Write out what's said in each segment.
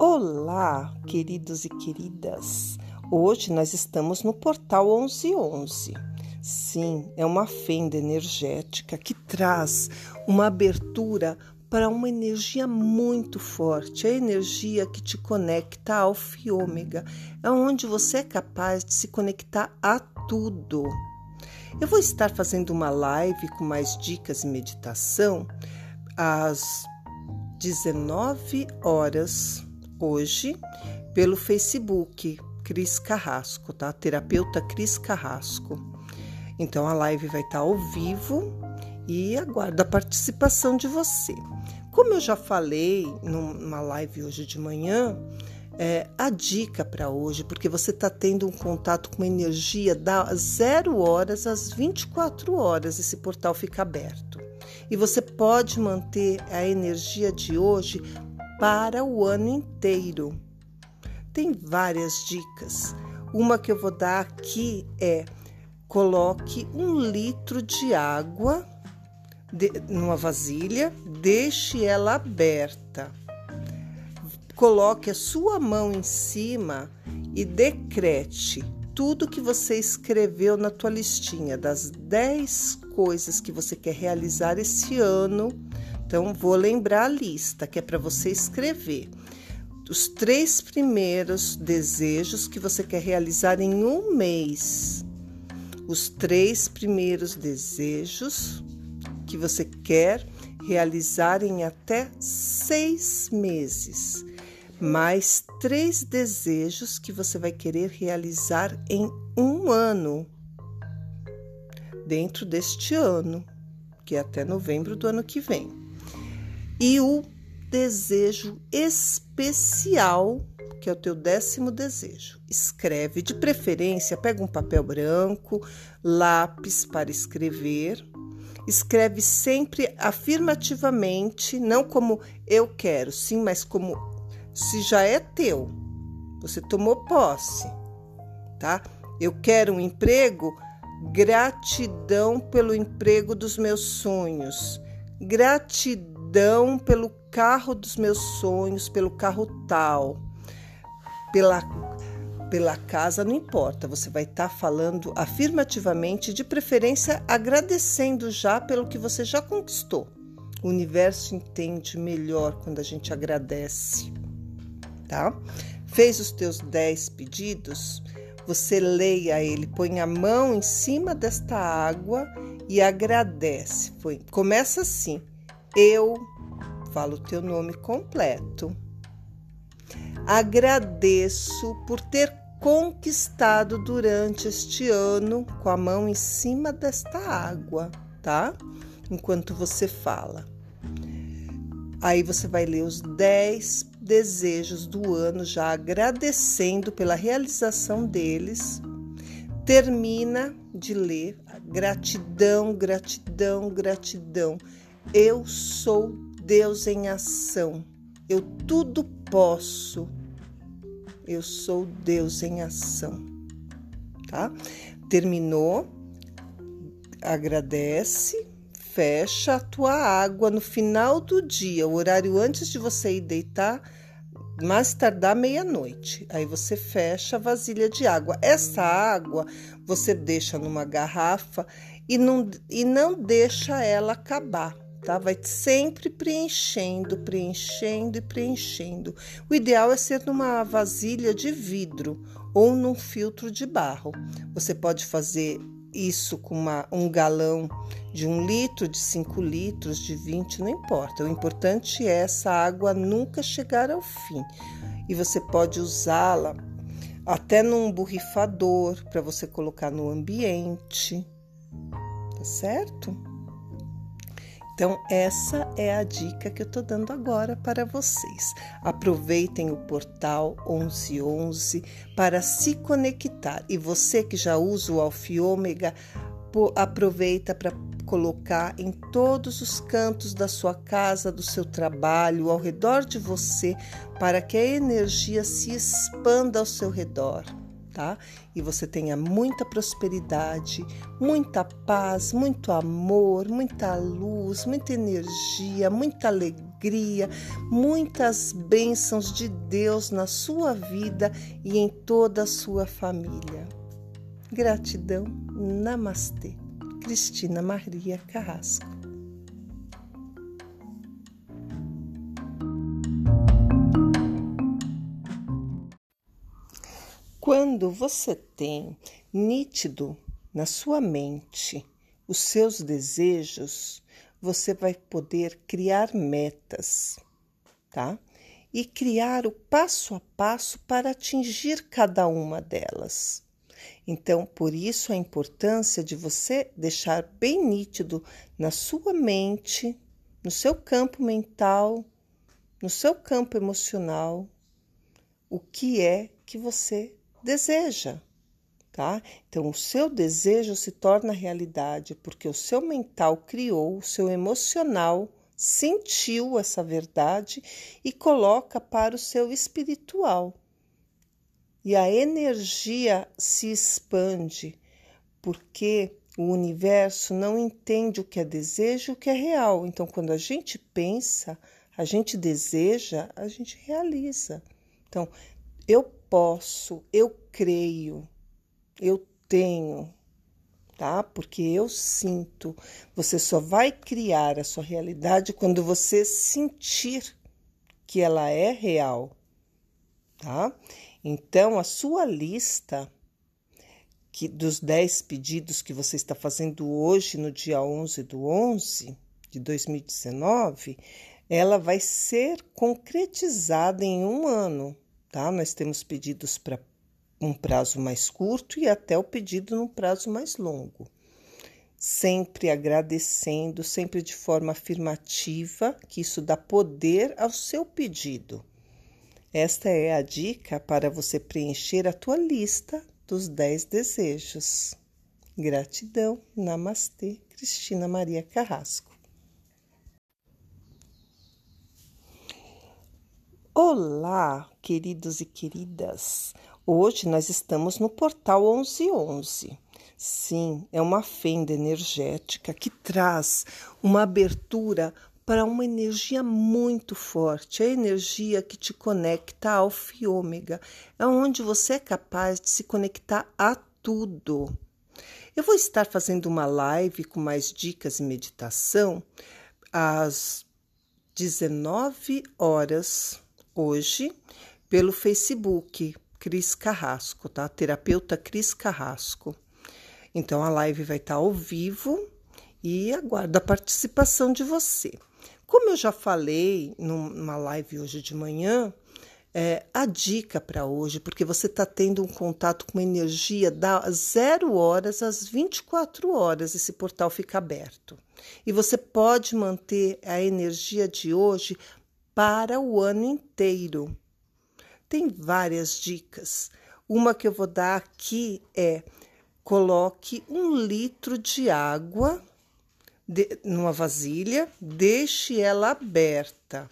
Olá, queridos e queridas. Hoje nós estamos no portal 1111. Sim, é uma fenda energética que traz uma abertura para uma energia muito forte, a energia que te conecta ao Fiômega, é onde você é capaz de se conectar a tudo. Eu vou estar fazendo uma live com mais dicas e meditação às 19 horas hoje pelo Facebook Cris Carrasco, tá? Terapeuta Cris Carrasco. Então a live vai estar ao vivo e aguardo a participação de você. Como eu já falei numa live hoje de manhã, é, a dica para hoje, porque você está tendo um contato com energia da zero horas às 24 horas, esse portal fica aberto. E você pode manter a energia de hoje para o ano inteiro. Tem várias dicas. Uma que eu vou dar aqui é: coloque um litro de água de, numa vasilha, deixe ela aberta. Coloque a sua mão em cima e decrete tudo que você escreveu na tua listinha das 10 coisas que você quer realizar esse ano então, vou lembrar a lista que é para você escrever. Os três primeiros desejos que você quer realizar em um mês. Os três primeiros desejos que você quer realizar em até seis meses. Mais três desejos que você vai querer realizar em um ano. Dentro deste ano, que é até novembro do ano que vem e o desejo especial, que é o teu décimo desejo. Escreve, de preferência, pega um papel branco, lápis para escrever. Escreve sempre afirmativamente, não como eu quero, sim, mas como se já é teu. Você tomou posse, tá? Eu quero um emprego, gratidão pelo emprego dos meus sonhos. Gratidão gratidão pelo carro dos meus sonhos, pelo carro tal, pela, pela casa, não importa, você vai estar tá falando afirmativamente, de preferência agradecendo já pelo que você já conquistou. O universo entende melhor quando a gente agradece, tá? Fez os teus 10 pedidos? Você leia ele, põe a mão em cima desta água e agradece. Foi, começa assim. Eu falo o teu nome completo. Agradeço por ter conquistado durante este ano com a mão em cima desta água, tá? Enquanto você fala. Aí você vai ler os 10 desejos do ano, já agradecendo pela realização deles. Termina de ler gratidão, gratidão, gratidão. Eu sou Deus em ação. Eu tudo posso. Eu sou Deus em ação. Tá? Terminou. Agradece, fecha a tua água no final do dia, o horário antes de você ir deitar, mais tardar meia-noite. Aí você fecha a vasilha de água. Essa água você deixa numa garrafa e não, e não deixa ela acabar tá? Vai sempre preenchendo, preenchendo e preenchendo. O ideal é ser numa vasilha de vidro ou num filtro de barro. Você pode fazer isso com uma, um galão de um litro, de cinco litros, de 20, não importa. O importante é essa água nunca chegar ao fim. E você pode usá-la até num borrifador para você colocar no ambiente, tá certo? Então, essa é a dica que eu estou dando agora para vocês. Aproveitem o portal 1111 para se conectar. E você que já usa o Alfiômega, aproveita para colocar em todos os cantos da sua casa, do seu trabalho, ao redor de você, para que a energia se expanda ao seu redor tá? E você tenha muita prosperidade, muita paz, muito amor, muita luz, muita energia, muita alegria, muitas bênçãos de Deus na sua vida e em toda a sua família. Gratidão. Namastê. Cristina Maria Carrasco. Quando você tem nítido na sua mente os seus desejos, você vai poder criar metas, tá? E criar o passo a passo para atingir cada uma delas. Então, por isso a importância de você deixar bem nítido na sua mente, no seu campo mental, no seu campo emocional, o que é que você deseja, tá? Então, o seu desejo se torna realidade porque o seu mental criou, o seu emocional sentiu essa verdade e coloca para o seu espiritual. E a energia se expande porque o universo não entende o que é desejo e o que é real. Então, quando a gente pensa, a gente deseja, a gente realiza. Então, eu posso, eu creio, eu tenho, tá? Porque eu sinto. Você só vai criar a sua realidade quando você sentir que ela é real, tá? Então, a sua lista que dos 10 pedidos que você está fazendo hoje, no dia 11 do 11 de 2019, ela vai ser concretizada em um ano tá? Nós temos pedidos para um prazo mais curto e até o pedido num prazo mais longo. Sempre agradecendo, sempre de forma afirmativa, que isso dá poder ao seu pedido. Esta é a dica para você preencher a tua lista dos 10 desejos. Gratidão. Namastê, Cristina Maria Carrasco. Olá, queridos e queridas. Hoje nós estamos no portal 1111. Sim, é uma fenda energética que traz uma abertura para uma energia muito forte, a energia que te conecta ao Fiômega, é onde você é capaz de se conectar a tudo. Eu vou estar fazendo uma live com mais dicas e meditação às 19 horas hoje pelo Facebook, Cris Carrasco, tá? Terapeuta Cris Carrasco. Então a live vai estar ao vivo e aguardo a participação de você. Como eu já falei numa live hoje de manhã, é, a dica para hoje, porque você está tendo um contato com energia da zero horas às 24 horas, esse portal fica aberto. E você pode manter a energia de hoje para o ano inteiro. Tem várias dicas. Uma que eu vou dar aqui é: coloque um litro de água de, numa vasilha, deixe ela aberta.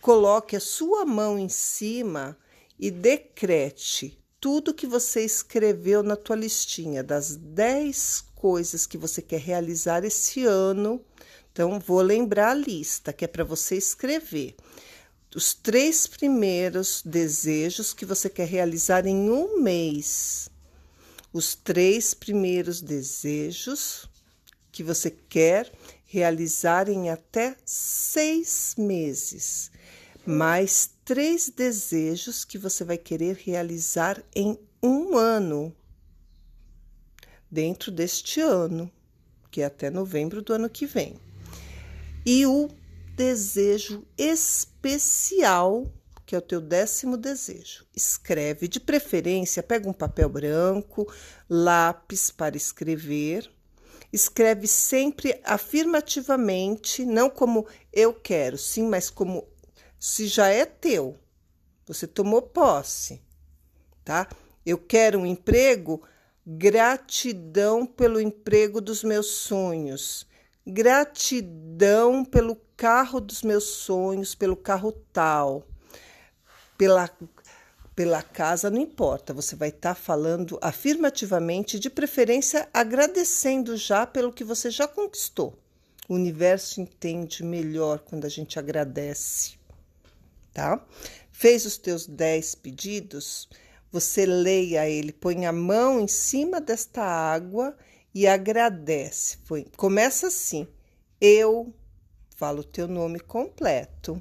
Coloque a sua mão em cima e decrete tudo que você escreveu na tua listinha das 10 coisas que você quer realizar esse ano então, vou lembrar a lista, que é para você escrever os três primeiros desejos que você quer realizar em um mês. Os três primeiros desejos que você quer realizar em até seis meses. Mais três desejos que você vai querer realizar em um ano. Dentro deste ano, que é até novembro do ano que vem e o desejo especial, que é o teu décimo desejo. Escreve, de preferência, pega um papel branco, lápis para escrever. Escreve sempre afirmativamente, não como eu quero, sim, mas como se já é teu. Você tomou posse, tá? Eu quero um emprego, gratidão pelo emprego dos meus sonhos gratidão pelo carro dos meus sonhos, pelo carro tal, pela, pela casa, não importa, você vai estar tá falando afirmativamente, de preferência agradecendo já pelo que você já conquistou. O universo entende melhor quando a gente agradece, tá? Fez os teus dez pedidos, você leia ele, põe a mão em cima desta água e agradece. Foi, começa assim: eu falo o teu nome completo.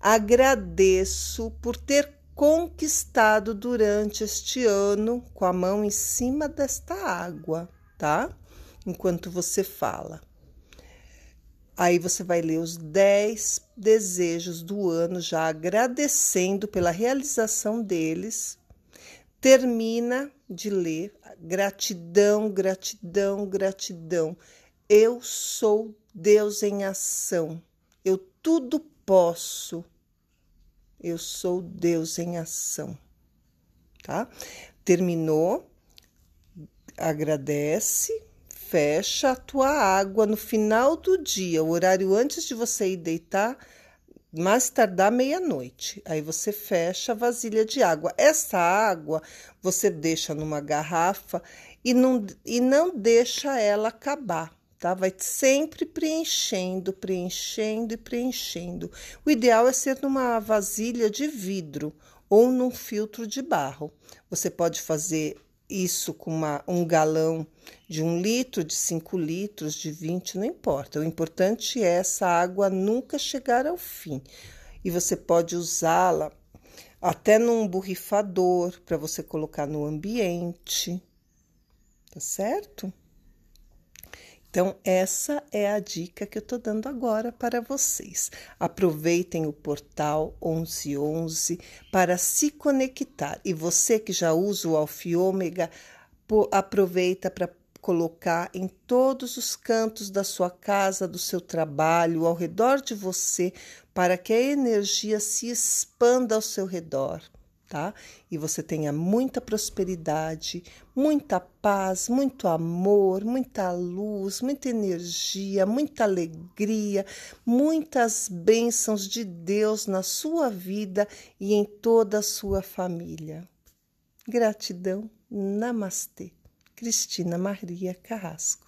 Agradeço por ter conquistado durante este ano com a mão em cima desta água, tá? Enquanto você fala. Aí você vai ler os 10 desejos do ano, já agradecendo pela realização deles. Termina de ler gratidão, gratidão, gratidão. Eu sou Deus em ação. Eu tudo posso. Eu sou Deus em ação. Tá? Terminou. Agradece fecha a tua água no final do dia, o horário antes de você ir deitar, mais tardar meia-noite. Aí você fecha a vasilha de água. Essa água você deixa numa garrafa e não, e não deixa ela acabar. Tá? Vai sempre preenchendo, preenchendo e preenchendo. O ideal é ser numa vasilha de vidro ou num filtro de barro. Você pode fazer isso com uma, um galão de um litro, de cinco litros, de 20, não importa. O importante é essa água nunca chegar ao fim. E você pode usá-la até num borrifador para você colocar no ambiente, tá certo? Então, essa é a dica que eu estou dando agora para vocês. Aproveitem o portal 1111 para se conectar. E você que já usa o Alfiômega, aproveita para colocar em todos os cantos da sua casa, do seu trabalho, ao redor de você, para que a energia se expanda ao seu redor tá? E você tenha muita prosperidade, muita paz, muito amor, muita luz, muita energia, muita alegria, muitas bênçãos de Deus na sua vida e em toda a sua família. Gratidão. Namastê. Cristina Maria Carrasco.